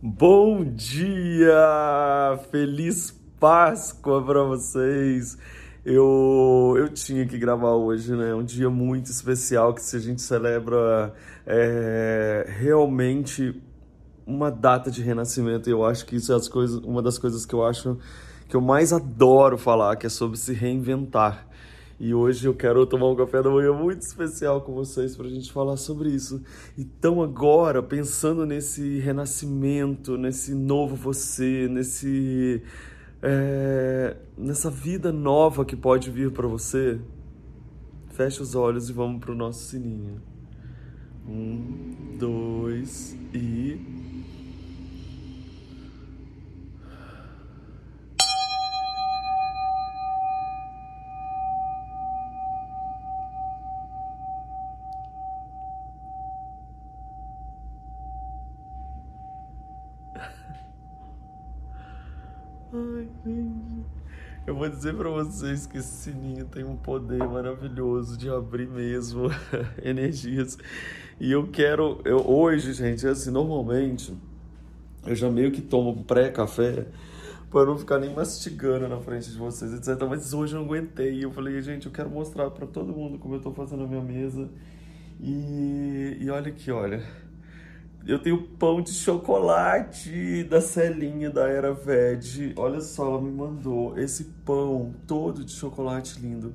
Bom dia! Feliz Páscoa para vocês! Eu, eu tinha que gravar hoje, né? Um dia muito especial que se a gente celebra é, realmente uma data de renascimento. Eu acho que isso é as coisas, uma das coisas que eu acho que eu mais adoro falar, que é sobre se reinventar. E hoje eu quero tomar um café da manhã muito especial com vocês para a gente falar sobre isso. Então, agora, pensando nesse renascimento, nesse novo você, nesse, é, nessa vida nova que pode vir para você, feche os olhos e vamos para o nosso sininho. Um, dois e. Ai, gente. Eu vou dizer para vocês que esse sininho tem um poder maravilhoso de abrir mesmo energias. E eu quero, eu, hoje, gente, assim, normalmente eu já meio que tomo pré-café para não ficar nem mastigando na frente de vocês, etc. Mas hoje eu não aguentei. Eu falei, gente, eu quero mostrar para todo mundo como eu tô fazendo a minha mesa. E, e olha aqui, olha. Eu tenho pão de chocolate da Celinha da Era Veg. Olha só, ela me mandou esse pão todo de chocolate lindo.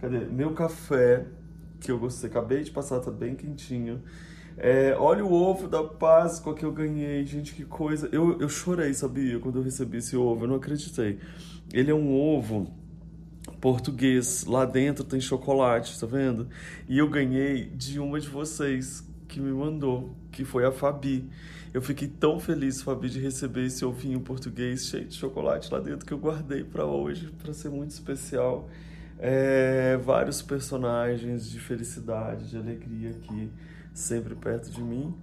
Cadê? Meu café, que eu gostei, acabei de passar, tá bem quentinho. É, olha o ovo da Páscoa que eu ganhei, gente, que coisa. Eu, eu chorei, sabia, quando eu recebi esse ovo, eu não acreditei. Ele é um ovo português, lá dentro tem chocolate, tá vendo? E eu ganhei de uma de vocês que me mandou, que foi a Fabi. Eu fiquei tão feliz, Fabi, de receber esse ovinho português cheio de chocolate lá dentro que eu guardei para hoje, para ser muito especial. É, vários personagens de felicidade, de alegria aqui, sempre perto de mim.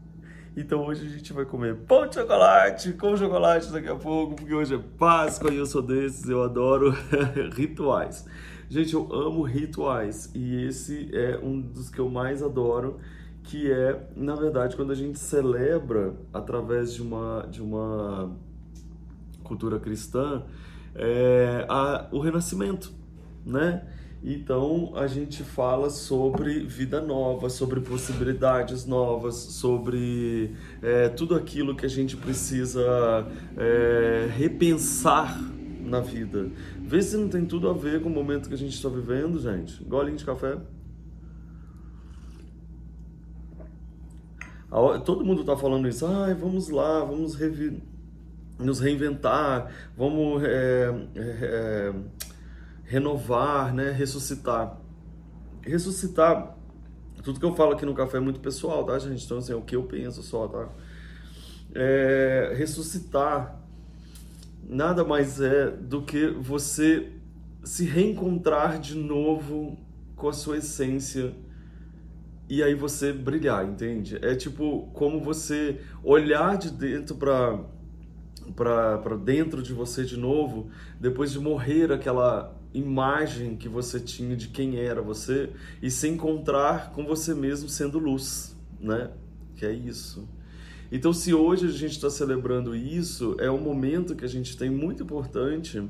Então hoje a gente vai comer pão de chocolate com chocolate daqui a pouco, porque hoje é Páscoa e eu sou desses, eu adoro rituais. Gente, eu amo rituais e esse é um dos que eu mais adoro que é, na verdade, quando a gente celebra através de uma, de uma cultura cristã é, a, o renascimento, né? Então a gente fala sobre vida nova, sobre possibilidades novas, sobre é, tudo aquilo que a gente precisa é, repensar na vida. Vê se não tem tudo a ver com o momento que a gente está vivendo, gente. Golinho de café. Todo mundo está falando isso. Ai, vamos lá, vamos revi... nos reinventar, vamos é, é, renovar, né? ressuscitar. Ressuscitar, tudo que eu falo aqui no café é muito pessoal, tá, gente? Então, assim, é o que eu penso só, tá? É, ressuscitar nada mais é do que você se reencontrar de novo com a sua essência e aí você brilhar, entende? É tipo como você olhar de dentro para para dentro de você de novo, depois de morrer aquela imagem que você tinha de quem era você e se encontrar com você mesmo sendo luz, né? Que é isso. Então, se hoje a gente está celebrando isso, é um momento que a gente tem muito importante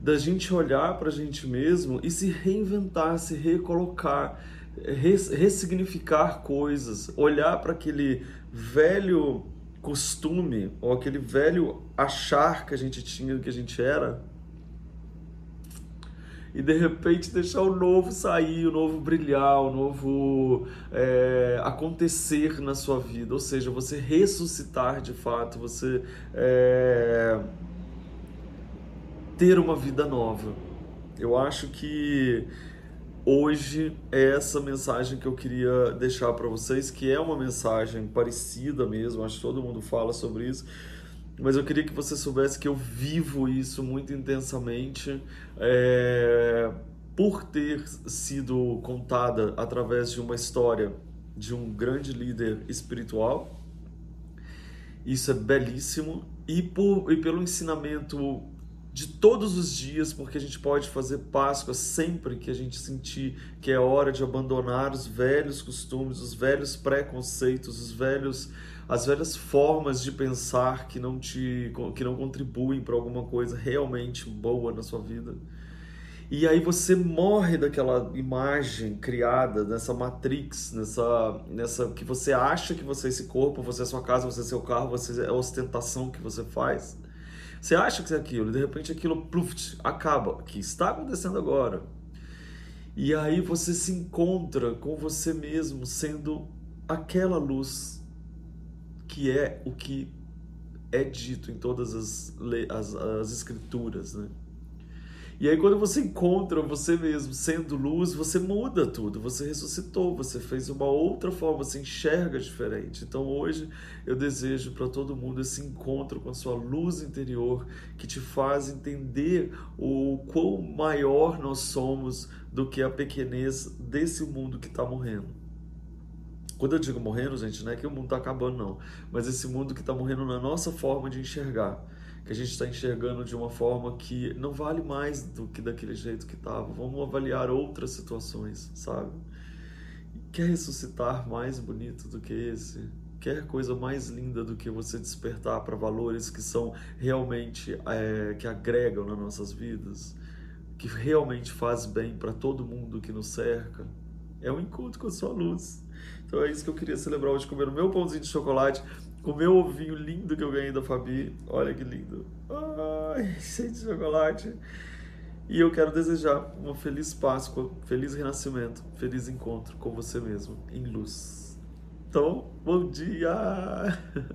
da gente olhar para a gente mesmo e se reinventar, se recolocar, ressignificar coisas, olhar para aquele velho costume ou aquele velho achar que a gente tinha que a gente era e de repente deixar o novo sair, o novo brilhar, o novo é, acontecer na sua vida, ou seja, você ressuscitar de fato, você é, ter uma vida nova. Eu acho que Hoje é essa mensagem que eu queria deixar para vocês, que é uma mensagem parecida mesmo, acho que todo mundo fala sobre isso, mas eu queria que você soubesse que eu vivo isso muito intensamente é, por ter sido contada através de uma história de um grande líder espiritual. Isso é belíssimo e, por, e pelo ensinamento de todos os dias, porque a gente pode fazer Páscoa sempre que a gente sentir que é hora de abandonar os velhos costumes, os velhos preconceitos, os velhos as velhas formas de pensar que não te que não contribuem para alguma coisa realmente boa na sua vida. E aí você morre daquela imagem criada, nessa matrix, nessa, nessa que você acha que você é esse corpo, você é sua casa, você é seu carro, você é a ostentação que você faz. Você acha que é aquilo, e de repente aquilo pluft, acaba, que está acontecendo agora. E aí você se encontra com você mesmo sendo aquela luz que é o que é dito em todas as, as, as escrituras, né? E aí, quando você encontra você mesmo sendo luz, você muda tudo, você ressuscitou, você fez uma outra forma, você enxerga diferente. Então, hoje, eu desejo para todo mundo esse encontro com a sua luz interior que te faz entender o quão maior nós somos do que a pequenez desse mundo que está morrendo. Quando eu digo morrendo, gente, não é que o mundo está acabando, não, mas esse mundo que está morrendo na nossa forma de enxergar que a gente está enxergando de uma forma que não vale mais do que daquele jeito que estava. Vamos avaliar outras situações, sabe? Quer ressuscitar mais bonito do que esse? Quer coisa mais linda do que você despertar para valores que são realmente é, que agregam nas nossas vidas, que realmente faz bem para todo mundo que nos cerca? É um encontro com a sua luz. Então é isso que eu queria celebrar hoje, comendo meu pãozinho de chocolate o meu ovinho lindo que eu ganhei da Fabi. Olha que lindo. Ai, cheio de chocolate. E eu quero desejar uma feliz Páscoa, feliz renascimento, feliz encontro com você mesmo, em luz. Então, bom dia!